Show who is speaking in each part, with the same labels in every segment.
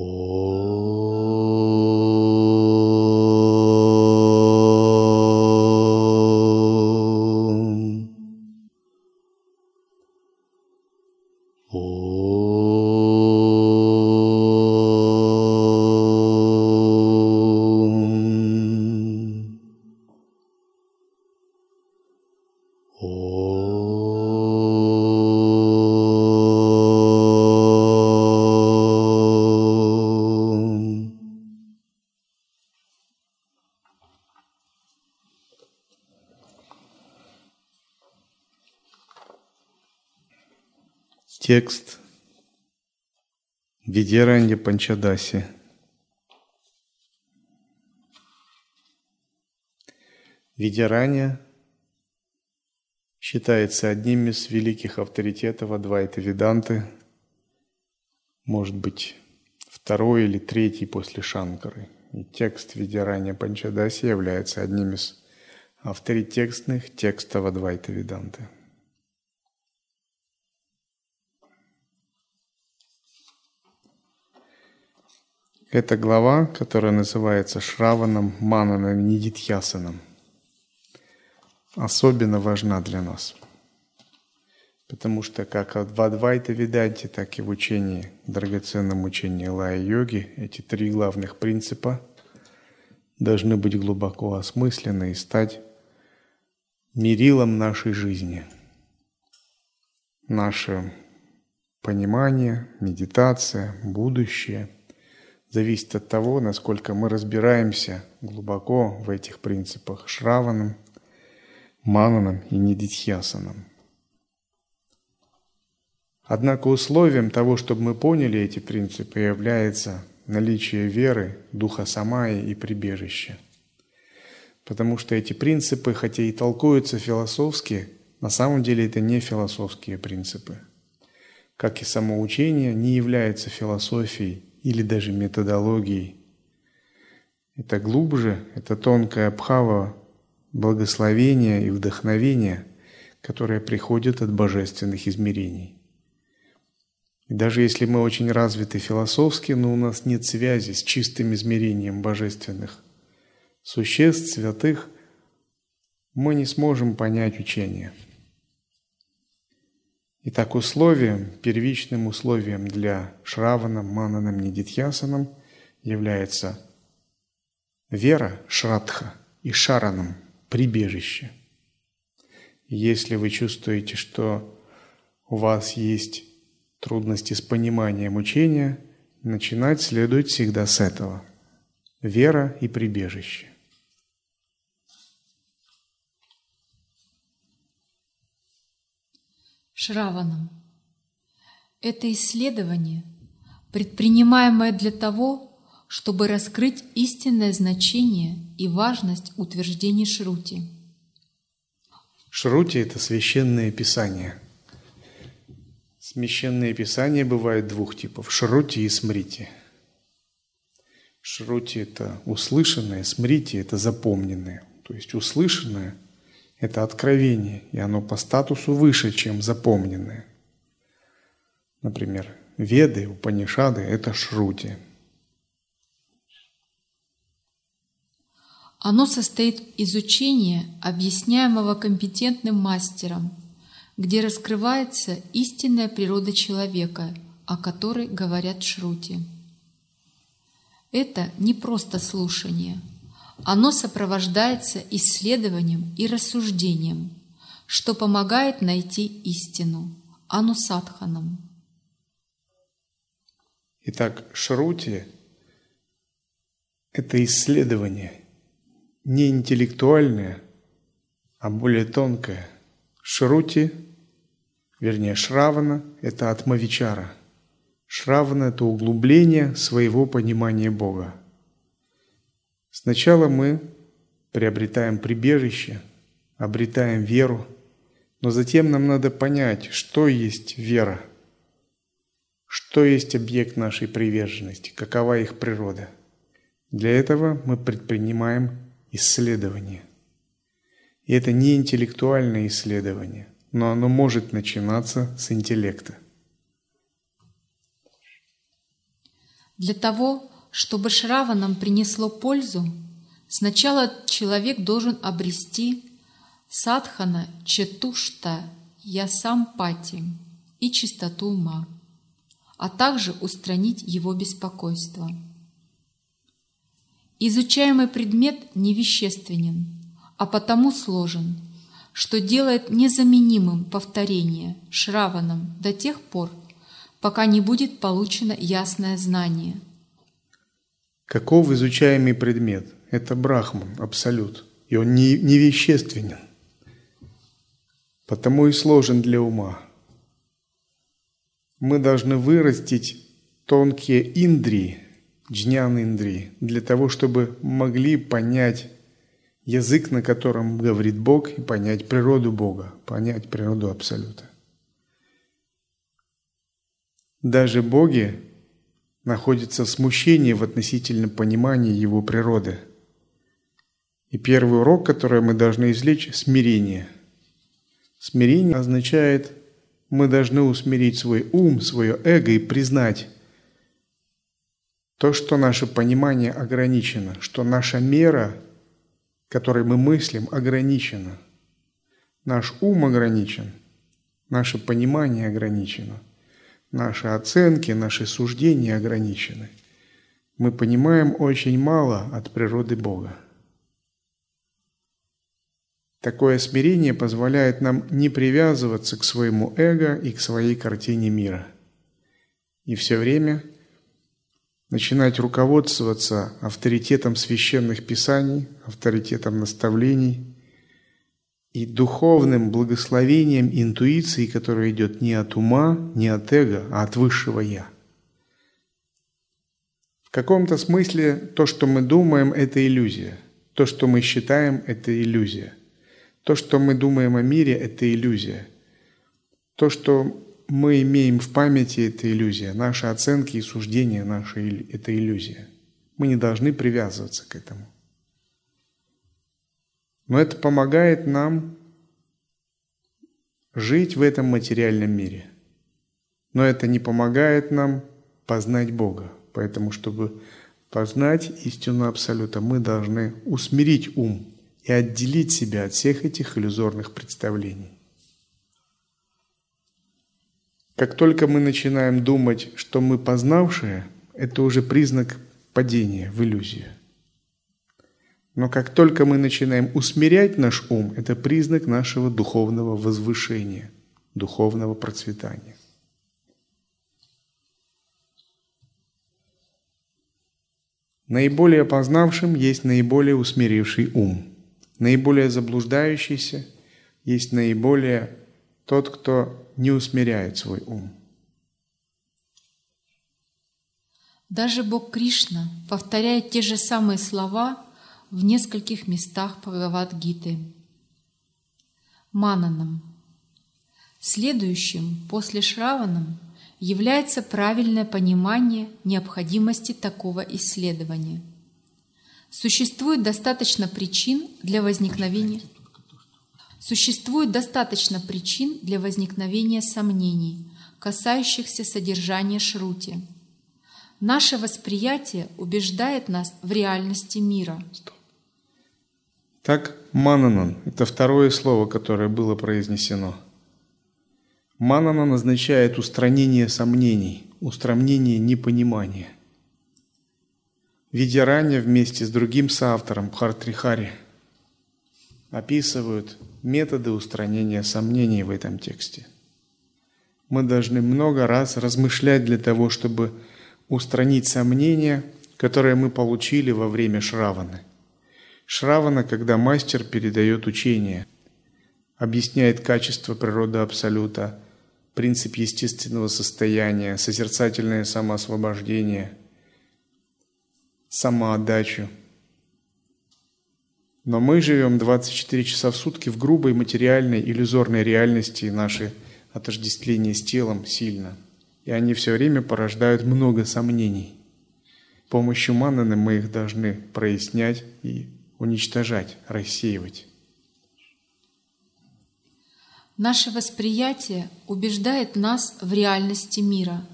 Speaker 1: Oh. Текст Видеранья Панчадаси. Видеранья считается одним из великих авторитетов Адвайта Веданты, может быть, второй или третий после Шанкары. И текст Видяранья Панчадаси является одним из авторитетных текстов Адвайта Веданты. Это глава, которая называется Шраваном Мананом Нидитьясаном. Особенно важна для нас. Потому что как в Адвайта Веданте, так и в учении, драгоценном учении Лая-йоги, эти три главных принципа должны быть глубоко осмыслены и стать мерилом нашей жизни. Наше понимание, медитация, будущее – зависит от того, насколько мы разбираемся глубоко в этих принципах Шраваном, Мананом и Нидитхьясаном. Однако условием того, чтобы мы поняли эти принципы, является наличие веры, духа самаи и прибежища. Потому что эти принципы, хотя и толкуются философски, на самом деле это не философские принципы. Как и само учение не является философией или даже методологией. Это глубже, это тонкая обхава благословения и вдохновения, которое приходит от божественных измерений. И даже если мы очень развиты философски, но у нас нет связи с чистым измерением божественных существ, святых, мы не сможем понять учение – Итак, условием, первичным условием для Шравана, Мананом, Нидитьясаном является вера, Шрадха, и Шараном, прибежище. Если вы чувствуете, что у вас есть трудности с пониманием учения, начинать следует всегда с этого. Вера и прибежище.
Speaker 2: Шраваном. Это исследование, предпринимаемое для того, чтобы раскрыть истинное значение и важность утверждений Шрути.
Speaker 1: Шрути – это священное писание. Священные писания бывают двух типов – шрути и смрити. Шрути – это услышанное, смрити – это запомненное. То есть услышанное – это откровение, и оно по статусу выше, чем запомненное. Например, Веды, Упанишады – это шрути.
Speaker 2: Оно состоит из учения, объясняемого компетентным мастером, где раскрывается истинная природа человека, о которой говорят шрути. Это не просто слушание – оно сопровождается исследованием и рассуждением, что помогает найти истину, анусадханом.
Speaker 1: Итак, шрути – это исследование не интеллектуальное, а более тонкое. Шрути, вернее Шравана – это атмавичара. Шравана – это углубление своего понимания Бога. Сначала мы приобретаем прибежище, обретаем веру, но затем нам надо понять, что есть вера, что есть объект нашей приверженности, какова их природа. Для этого мы предпринимаем исследование. И это не интеллектуальное исследование, но оно может начинаться с интеллекта.
Speaker 2: Для того, чтобы Шраванам принесло пользу, сначала человек должен обрести садхана четушта ясампати и чистоту ума, а также устранить его беспокойство. Изучаемый предмет невещественен, а потому сложен, что делает незаменимым повторение шраваном до тех пор, пока не будет получено ясное знание.
Speaker 1: Каков изучаемый предмет? Это Брахман, Абсолют, и он не, невещественен, потому и сложен для ума. Мы должны вырастить тонкие индрии, джнян индрии, для того, чтобы могли понять язык, на котором говорит Бог, и понять природу Бога, понять природу Абсолюта. Даже боги находятся в смущении в относительном понимании его природы. И первый урок, который мы должны извлечь – смирение. Смирение означает, мы должны усмирить свой ум, свое эго и признать то, что наше понимание ограничено, что наша мера, которой мы мыслим, ограничена. Наш ум ограничен, наше понимание ограничено – Наши оценки, наши суждения ограничены. Мы понимаем очень мало от природы Бога. Такое смирение позволяет нам не привязываться к своему эго и к своей картине мира. И все время начинать руководствоваться авторитетом священных писаний, авторитетом наставлений и духовным благословением интуиции, которая идет не от ума, не от эго, а от высшего «я». В каком-то смысле то, что мы думаем, это иллюзия. То, что мы считаем, это иллюзия. То, что мы думаем о мире, это иллюзия. То, что мы имеем в памяти, это иллюзия. Наши оценки и суждения наши – это иллюзия. Мы не должны привязываться к этому. Но это помогает нам жить в этом материальном мире. Но это не помогает нам познать Бога. Поэтому, чтобы познать истину Абсолюта, мы должны усмирить ум и отделить себя от всех этих иллюзорных представлений. Как только мы начинаем думать, что мы познавшие, это уже признак падения в иллюзию. Но как только мы начинаем усмирять наш ум, это признак нашего духовного возвышения, духовного процветания. Наиболее познавшим есть наиболее усмиривший ум. Наиболее заблуждающийся есть наиболее тот, кто не усмиряет свой ум.
Speaker 2: Даже Бог Кришна повторяет те же самые слова – в нескольких местах Бхагавад-гиты. Мананам. Следующим после Шраванам является правильное понимание необходимости такого исследования. Существует достаточно причин для возникновения Существует достаточно причин для возникновения сомнений, касающихся содержания Шрути. Наше восприятие убеждает нас в реальности мира. Стоп.
Speaker 1: Так, мананан – это второе слово, которое было произнесено. Мананан означает устранение сомнений, устранение непонимания. Видярания вместе с другим соавтором Бхартрихари описывают методы устранения сомнений в этом тексте. Мы должны много раз размышлять для того, чтобы устранить сомнения, которые мы получили во время Шраваны. Шравана, когда мастер передает учение, объясняет качество природы Абсолюта, принцип естественного состояния, созерцательное самоосвобождение, самоотдачу. Но мы живем 24 часа в сутки в грубой материальной иллюзорной реальности, и наши отождествления с телом сильно. И они все время порождают много сомнений. С помощью мананы мы их должны прояснять и уничтожать, рассеивать.
Speaker 2: Наше восприятие убеждает нас в реальности мира,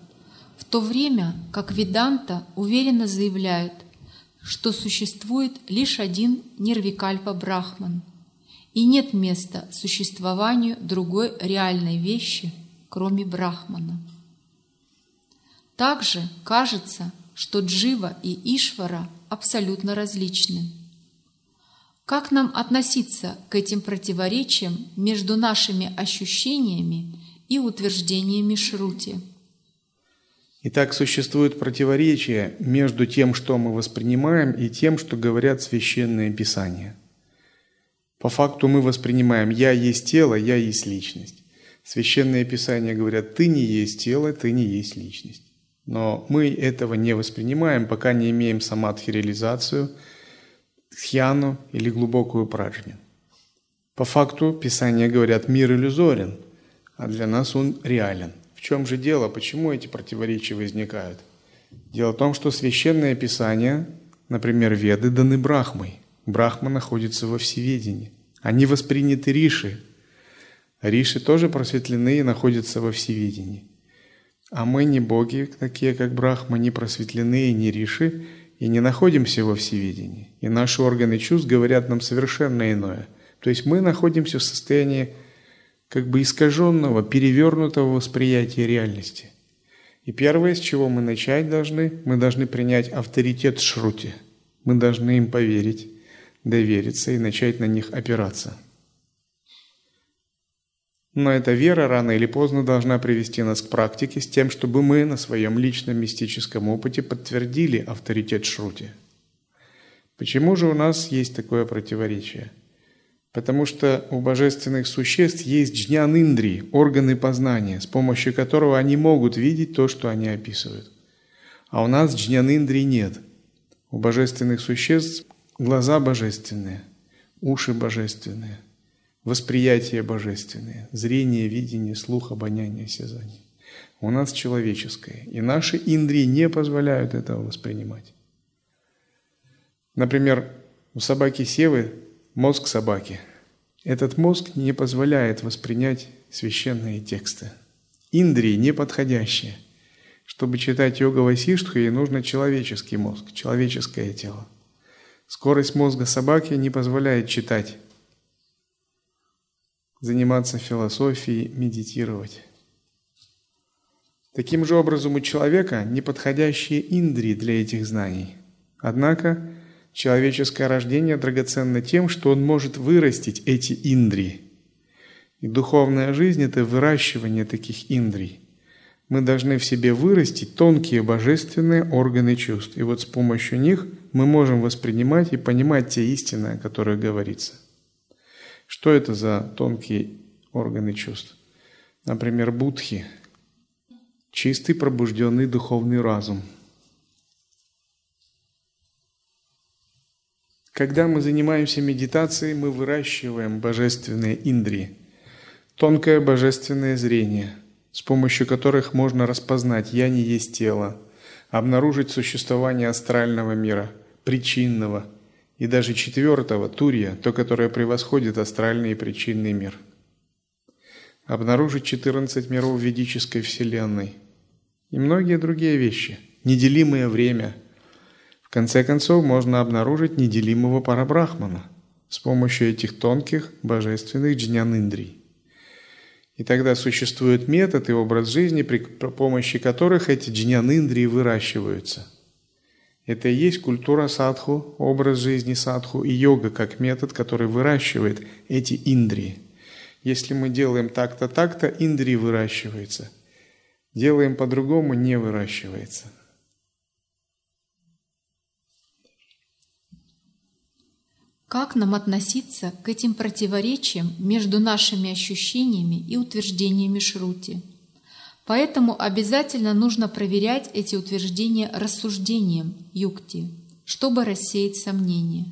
Speaker 2: в то время как Веданта уверенно заявляют, что существует лишь один Нирвикальпа Брахман, и нет места существованию другой реальной вещи, кроме Брахмана. Также кажется, что Джива и Ишвара абсолютно различны. Как нам относиться к этим противоречиям между нашими ощущениями и утверждениями Шрути?
Speaker 1: Итак, существует противоречие между тем, что мы воспринимаем, и тем, что говорят священные писания. По факту мы воспринимаем «я есть тело, я есть личность». Священные писания говорят «ты не есть тело, ты не есть личность». Но мы этого не воспринимаем, пока не имеем самадхи-реализацию, тхьяну или глубокую праджню. По факту Писания говорят «мир иллюзорен», а для нас он реален – чем же дело? Почему эти противоречия возникают? Дело в том, что священное писание, например, Веды, даны Брахмой. Брахма находится во всеведении. Они восприняты Риши. Риши тоже просветлены и находятся во всеведении. А мы не боги, такие как Брахма, не просветленные, не Риши, и не находимся во всеведении. И наши органы чувств говорят нам совершенно иное. То есть мы находимся в состоянии как бы искаженного, перевернутого восприятия реальности. И первое, с чего мы начать должны, мы должны принять авторитет Шрути. Мы должны им поверить, довериться и начать на них опираться. Но эта вера рано или поздно должна привести нас к практике с тем, чтобы мы на своем личном мистическом опыте подтвердили авторитет Шрути. Почему же у нас есть такое противоречие – Потому что у божественных существ есть джнян индри, органы познания, с помощью которого они могут видеть то, что они описывают. А у нас джнян индри нет. У божественных существ глаза божественные, уши божественные, восприятие божественное, зрение, видение, слух, обоняние, осязание. У нас человеческое, и наши индрии не позволяют этого воспринимать. Например, у собаки Севы мозг собаки. Этот мозг не позволяет воспринять священные тексты. Индрии неподходящие. Чтобы читать йога Васиштху, ей нужно человеческий мозг, человеческое тело. Скорость мозга собаки не позволяет читать, заниматься философией, медитировать. Таким же образом у человека неподходящие индрии для этих знаний. Однако Человеческое рождение драгоценно тем, что он может вырастить эти индрии. И духовная жизнь – это выращивание таких индрий. Мы должны в себе вырастить тонкие божественные органы чувств. И вот с помощью них мы можем воспринимать и понимать те истины, о которых говорится. Что это за тонкие органы чувств? Например, будхи – чистый пробужденный духовный разум – Когда мы занимаемся медитацией, мы выращиваем божественные индрии, тонкое божественное зрение, с помощью которых можно распознать «я не есть тело», обнаружить существование астрального мира, причинного и даже четвертого, турья, то, которое превосходит астральный и причинный мир. Обнаружить 14 миров ведической вселенной и многие другие вещи, неделимое время – конце концов, можно обнаружить неделимого парабрахмана с помощью этих тонких божественных джнян-индрий. И тогда существует метод и образ жизни, при помощи которых эти джнян-индрии выращиваются. Это и есть культура садху, образ жизни садху и йога как метод, который выращивает эти индрии. Если мы делаем так-то, так-то, индрии выращивается. Делаем по-другому, не выращивается.
Speaker 2: Как нам относиться к этим противоречиям между нашими ощущениями и утверждениями Шрути? Поэтому обязательно нужно проверять эти утверждения рассуждением юкти, чтобы рассеять сомнения.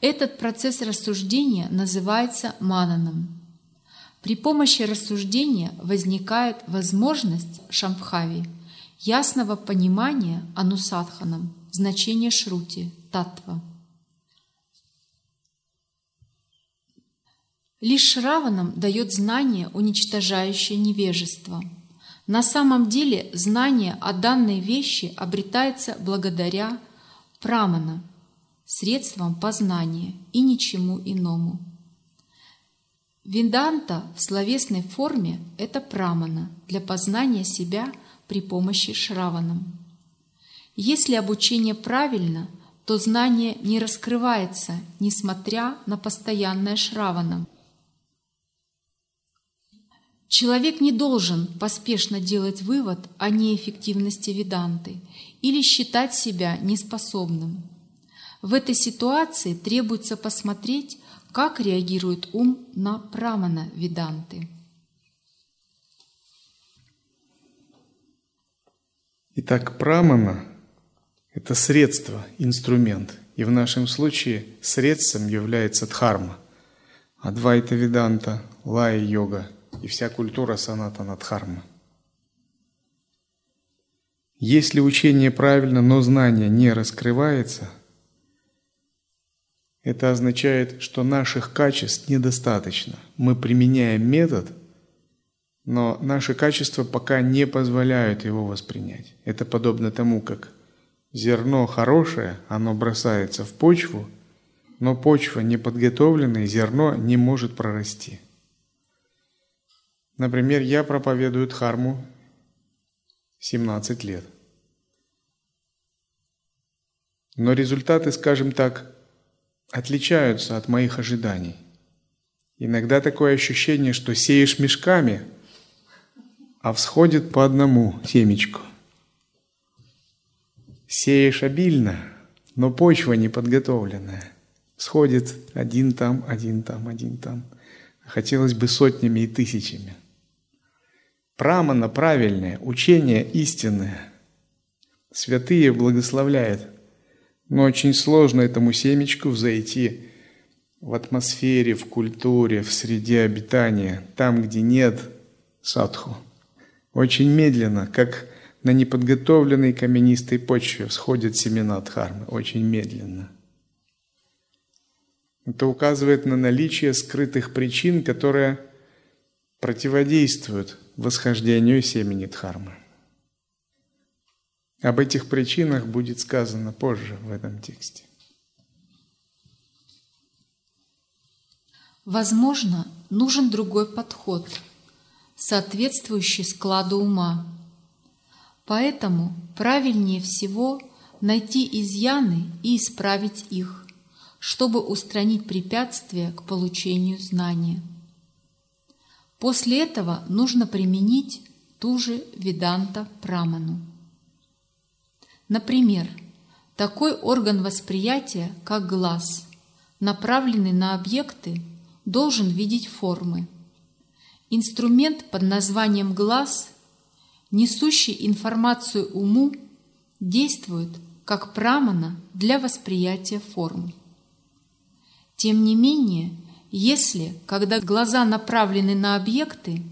Speaker 2: Этот процесс рассуждения называется мананом. При помощи рассуждения возникает возможность шамбхави ясного понимания анусадханам значения шрути, татва – Лишь Раванам дает знание, уничтожающее невежество. На самом деле знание о данной вещи обретается благодаря прамана, средствам познания и ничему иному. Веданта в словесной форме – это прамана для познания себя при помощи шраванам. Если обучение правильно, то знание не раскрывается, несмотря на постоянное шраванам. Человек не должен поспешно делать вывод о неэффективности веданты или считать себя неспособным. В этой ситуации требуется посмотреть, как реагирует ум на прамана веданты.
Speaker 1: Итак, прамана – это средство, инструмент. И в нашем случае средством является дхарма. Адвайта Веданта, Лая Йога – и вся культура санатана дхарма. Если учение правильно, но знание не раскрывается, это означает, что наших качеств недостаточно. Мы применяем метод, но наши качества пока не позволяют его воспринять. Это подобно тому, как зерно хорошее, оно бросается в почву, но почва неподготовленная, зерно не может прорасти – Например, я проповедую Дхарму 17 лет. Но результаты, скажем так, отличаются от моих ожиданий. Иногда такое ощущение, что сеешь мешками, а всходит по одному семечку. Сеешь обильно, но почва неподготовленная. Сходит один там, один там, один там. Хотелось бы сотнями и тысячами. Прамана правильное, учение истинное. Святые благословляют. Но очень сложно этому семечку взойти в атмосфере, в культуре, в среде обитания, там, где нет садху. Очень медленно, как на неподготовленной каменистой почве всходят семена дхармы. Очень медленно. Это указывает на наличие скрытых причин, которые противодействуют восхождению семени Дхармы. Об этих причинах будет сказано позже в этом тексте.
Speaker 2: Возможно, нужен другой подход, соответствующий складу ума. Поэтому правильнее всего найти изъяны и исправить их, чтобы устранить препятствия к получению знания. После этого нужно применить ту же Веданта Праману. Например, такой орган восприятия, как глаз, направленный на объекты, должен видеть формы. Инструмент под названием глаз, несущий информацию уму, действует как прамана для восприятия форм. Тем не менее, если, когда глаза направлены на объекты,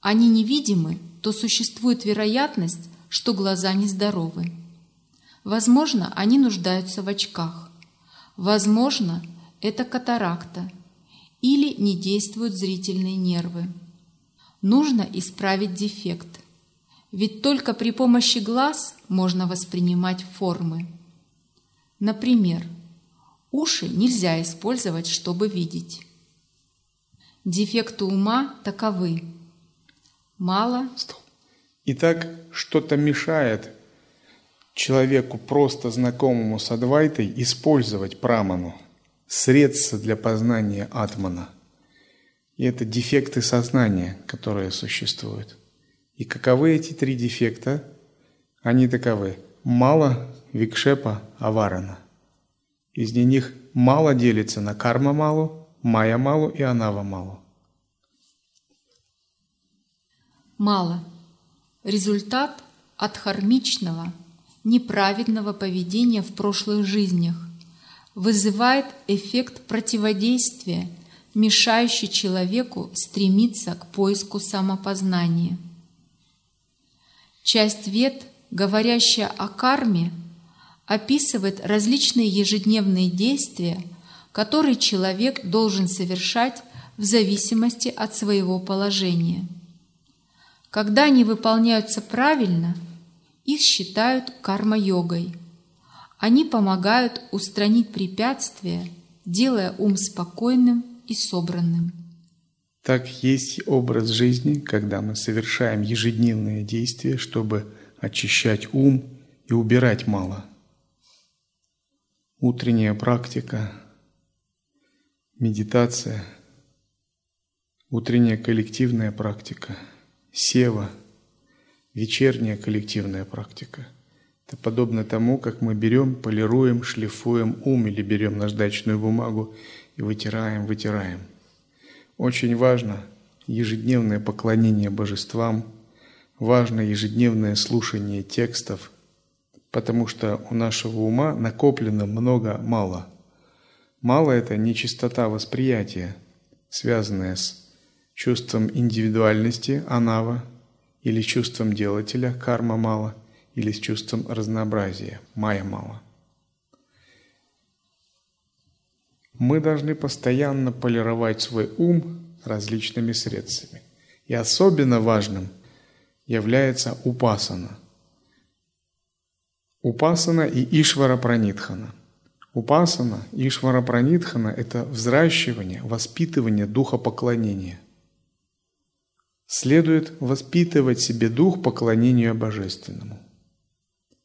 Speaker 2: они невидимы, то существует вероятность, что глаза нездоровы. Возможно, они нуждаются в очках. Возможно, это катаракта или не действуют зрительные нервы. Нужно исправить дефект. Ведь только при помощи глаз можно воспринимать формы. Например, Уши нельзя использовать, чтобы видеть. Дефекты ума таковы. Мало.
Speaker 1: Итак, что-то мешает человеку, просто знакомому с Адвайтой, использовать праману, средства для познания атмана. И это дефекты сознания, которые существуют. И каковы эти три дефекта? Они таковы. Мало, викшепа, аварана – из них мало делится на карма малу, майя малу и анава малу.
Speaker 2: Мало. Результат от хармичного, неправедного поведения в прошлых жизнях вызывает эффект противодействия, мешающий человеку стремиться к поиску самопознания. Часть вет, говорящая о карме, описывает различные ежедневные действия, которые человек должен совершать в зависимости от своего положения. Когда они выполняются правильно, их считают карма-йогой. Они помогают устранить препятствия, делая ум спокойным и собранным.
Speaker 1: Так есть образ жизни, когда мы совершаем ежедневные действия, чтобы очищать ум и убирать мало. Утренняя практика, медитация, утренняя коллективная практика, сева, вечерняя коллективная практика. Это подобно тому, как мы берем, полируем, шлифуем ум или берем наждачную бумагу и вытираем, вытираем. Очень важно ежедневное поклонение божествам, важно ежедневное слушание текстов, потому что у нашего ума накоплено много мало. Мало – это нечистота восприятия, связанная с чувством индивидуальности, анава, или чувством делателя, карма мало, или с чувством разнообразия, майя мало – мы должны постоянно полировать свой ум различными средствами. И особенно важным является упасана. Упасана и Ишвара Пранитхана. Упасана, Ишвара Пранитхана – это взращивание, воспитывание духа поклонения. Следует воспитывать себе дух поклонению Божественному.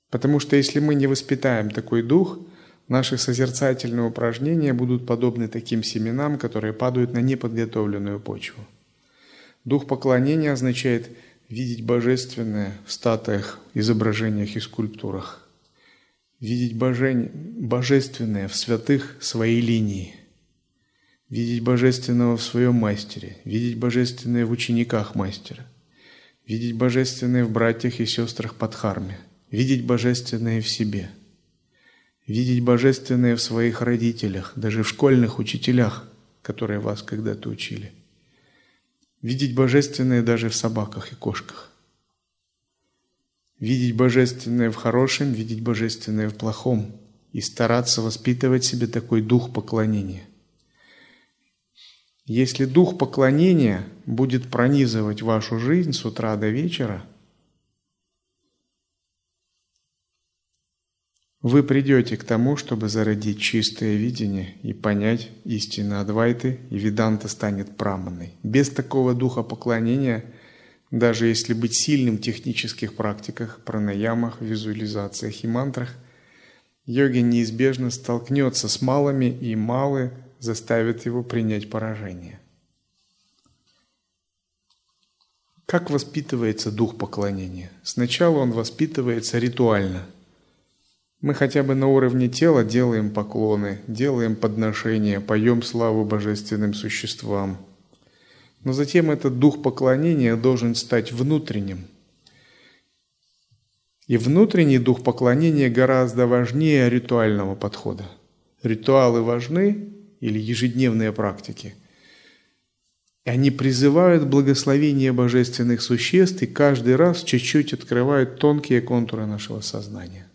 Speaker 1: Потому что если мы не воспитаем такой дух – Наши созерцательные упражнения будут подобны таким семенам, которые падают на неподготовленную почву. Дух поклонения означает видеть божественное в статуях, изображениях и скульптурах. Видеть божень... божественное в святых своей линии. Видеть божественного в своем мастере. Видеть божественное в учениках мастера. Видеть божественное в братьях и сестрах под харме. Видеть божественное в себе – видеть божественное в своих родителях, даже в школьных учителях, которые вас когда-то учили. Видеть божественное даже в собаках и кошках. Видеть божественное в хорошем, видеть божественное в плохом. И стараться воспитывать себе такой дух поклонения. Если дух поклонения будет пронизывать вашу жизнь с утра до вечера – вы придете к тому, чтобы зародить чистое видение и понять истину Адвайты, и Веданта станет праманой. Без такого духа поклонения, даже если быть сильным в технических практиках, пранаямах, визуализациях и мантрах, йоги неизбежно столкнется с малыми, и малые заставят его принять поражение. Как воспитывается дух поклонения? Сначала он воспитывается ритуально – мы хотя бы на уровне тела делаем поклоны, делаем подношения, поем славу божественным существам. Но затем этот дух поклонения должен стать внутренним. И внутренний дух поклонения гораздо важнее ритуального подхода. Ритуалы важны или ежедневные практики. И они призывают благословение божественных существ и каждый раз чуть-чуть открывают тонкие контуры нашего сознания.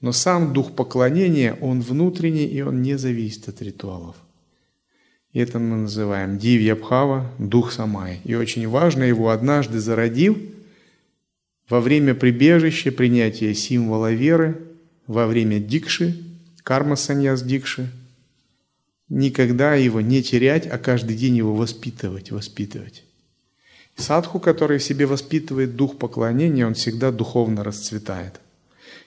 Speaker 1: Но сам дух поклонения, он внутренний, и он не зависит от ритуалов. И это мы называем дивьябхава, дух самай. И очень важно его однажды зародив, во время прибежища, принятия символа веры, во время дикши, карма саньяс дикши, никогда его не терять, а каждый день его воспитывать, воспитывать. Садху, который в себе воспитывает дух поклонения, он всегда духовно расцветает –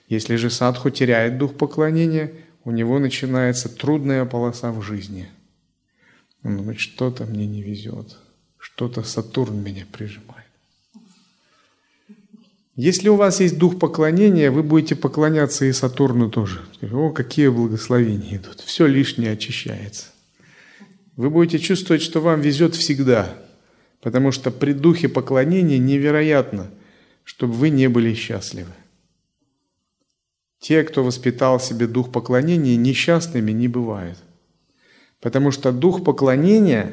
Speaker 1: если же садху теряет дух поклонения, у него начинается трудная полоса в жизни. Он думает, что-то мне не везет, что-то Сатурн меня прижимает. Если у вас есть дух поклонения, вы будете поклоняться и Сатурну тоже. О, какие благословения идут. Все лишнее очищается. Вы будете чувствовать, что вам везет всегда, потому что при духе поклонения невероятно, чтобы вы не были счастливы. Те, кто воспитал себе дух поклонения, несчастными не бывают. Потому что дух поклонения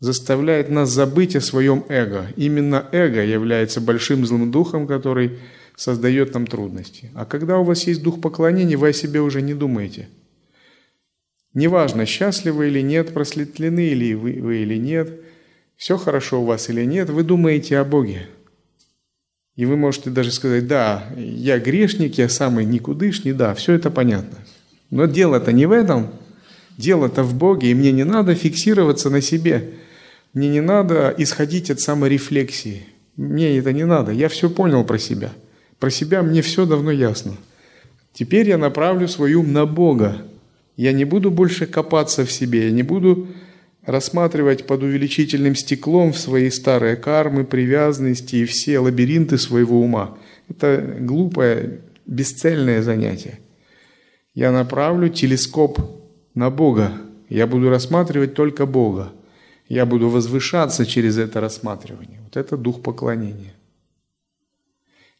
Speaker 1: заставляет нас забыть о своем эго. Именно эго является большим злым духом, который создает нам трудности. А когда у вас есть дух поклонения, вы о себе уже не думаете. Неважно, счастливы или нет, просветлены или вы, вы или нет, все хорошо у вас или нет, вы думаете о Боге. И вы можете даже сказать, да, я грешник, я самый никудышний, да, все это понятно. Но дело-то не в этом, дело-то в Боге, и мне не надо фиксироваться на себе, мне не надо исходить от саморефлексии, мне это не надо, я все понял про себя. Про себя мне все давно ясно. Теперь я направлю свой ум на Бога. Я не буду больше копаться в себе, я не буду рассматривать под увеличительным стеклом свои старые кармы, привязанности и все лабиринты своего ума. Это глупое, бесцельное занятие. Я направлю телескоп на Бога. Я буду рассматривать только Бога. Я буду возвышаться через это рассматривание. Вот это дух поклонения.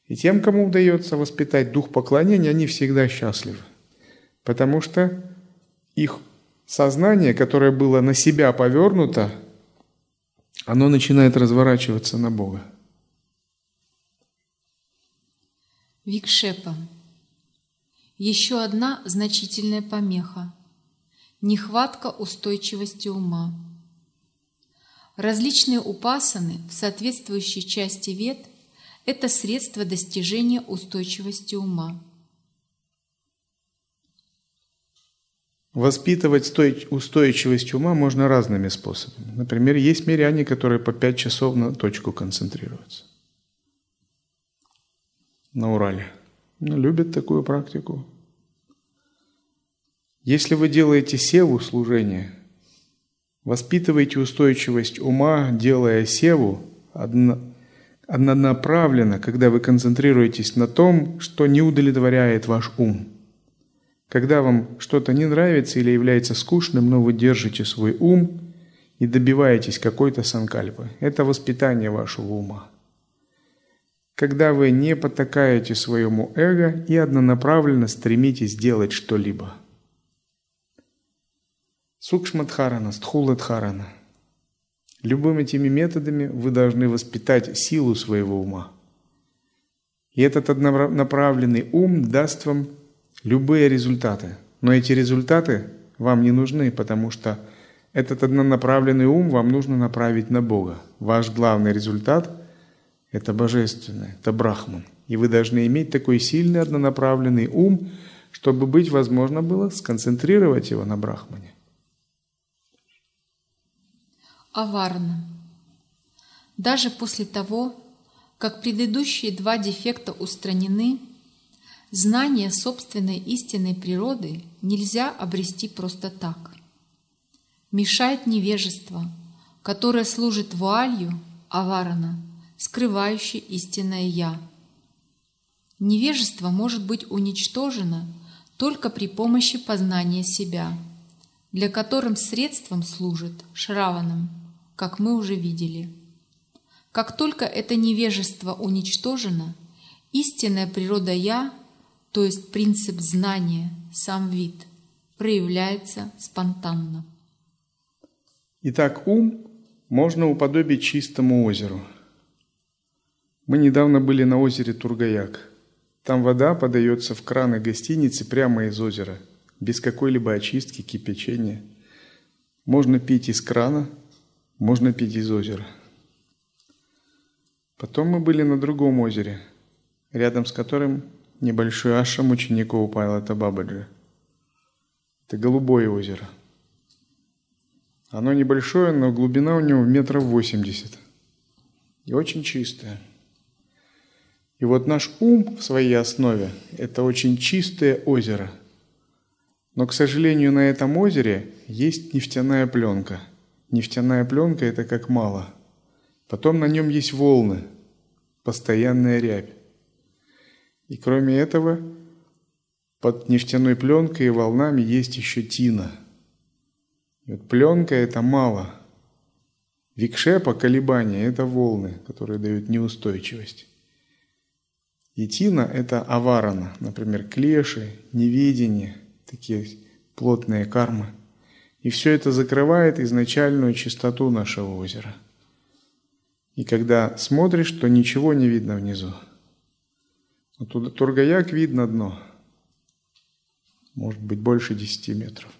Speaker 1: И тем, кому удается воспитать дух поклонения, они всегда счастливы. Потому что их сознание, которое было на себя повернуто, оно начинает разворачиваться на Бога.
Speaker 2: Викшепа. Еще одна значительная помеха – нехватка устойчивости ума. Различные упасаны в соответствующей части вет – это средство достижения устойчивости ума.
Speaker 1: Воспитывать устойчивость ума можно разными способами. Например, есть миряне, которые по пять часов на точку концентрируются. На Урале. Любят такую практику. Если вы делаете севу служение, воспитывайте устойчивость ума, делая севу, одно, однонаправленно, когда вы концентрируетесь на том, что не удовлетворяет ваш ум. Когда вам что-то не нравится или является скучным, но вы держите свой ум и добиваетесь какой-то санкальпы. Это воспитание вашего ума. Когда вы не потакаете своему эго и однонаправленно стремитесь делать что-либо. Сукшмадхарана, стхуладхарана – Любыми этими методами вы должны воспитать силу своего ума. И этот однонаправленный ум даст вам любые результаты. Но эти результаты вам не нужны, потому что этот однонаправленный ум вам нужно направить на Бога. Ваш главный результат – это божественное, это брахман. И вы должны иметь такой сильный однонаправленный ум, чтобы быть возможно было сконцентрировать его на брахмане.
Speaker 2: Аварна. Даже после того, как предыдущие два дефекта устранены, знание собственной истинной природы нельзя обрести просто так. Мешает невежество, которое служит вуалью аварана, скрывающей истинное «я». Невежество может быть уничтожено только при помощи познания себя, для которым средством служит шраваном – как мы уже видели. Как только это невежество уничтожено, истинная природа «я», то есть принцип знания, сам вид, проявляется спонтанно.
Speaker 1: Итак, ум можно уподобить чистому озеру. Мы недавно были на озере Тургаяк. Там вода подается в краны гостиницы прямо из озера, без какой-либо очистки, кипячения. Можно пить из крана – можно пить из озера. Потом мы были на другом озере, рядом с которым небольшой ашам учеников Пайлата Бабаджи. Это голубое озеро. Оно небольшое, но глубина у него метров восемьдесят. И очень чистое. И вот наш ум в своей основе – это очень чистое озеро. Но, к сожалению, на этом озере есть нефтяная пленка – Нефтяная пленка – это как мало. Потом на нем есть волны, постоянная рябь. И кроме этого, под нефтяной пленкой и волнами есть еще тина. И вот пленка – это мало. Викшепа, колебания – это волны, которые дают неустойчивость. И тина – это аварана, например, клеши, неведение, такие плотные кармы – и все это закрывает изначальную чистоту нашего озера. И когда смотришь, то ничего не видно внизу. Вот Тургаяк видно дно. Может быть, больше 10 метров.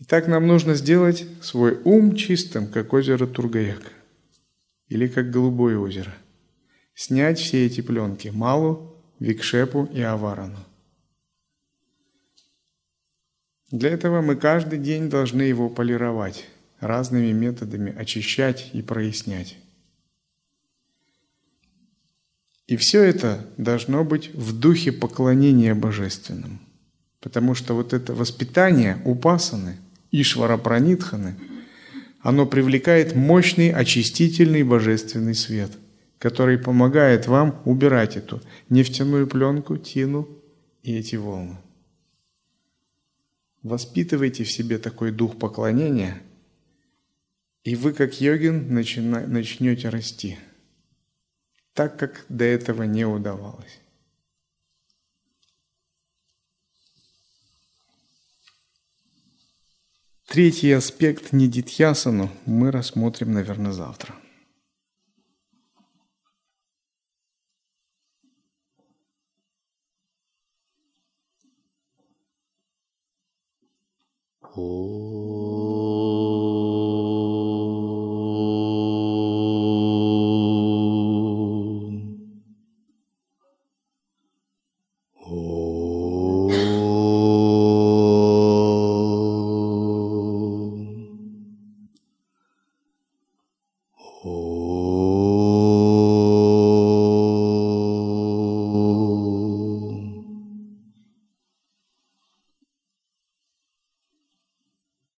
Speaker 1: Итак, нам нужно сделать свой ум чистым, как озеро Тургаяк. Или как голубое озеро. снять все эти пленки Малу, Викшепу и Аварану. Для этого мы каждый день должны его полировать, разными методами очищать и прояснять. И все это должно быть в духе поклонения божественному. Потому что вот это воспитание упасаны, Ишвара Пранитханы, оно привлекает мощный очистительный божественный свет, который помогает вам убирать эту нефтяную пленку, тину и эти волны. Воспитывайте в себе такой дух поклонения, и вы, как йогин, начина, начнете расти, так как до этого не удавалось. Третий аспект Нидитьясану мы рассмотрим, наверное, завтра. 呼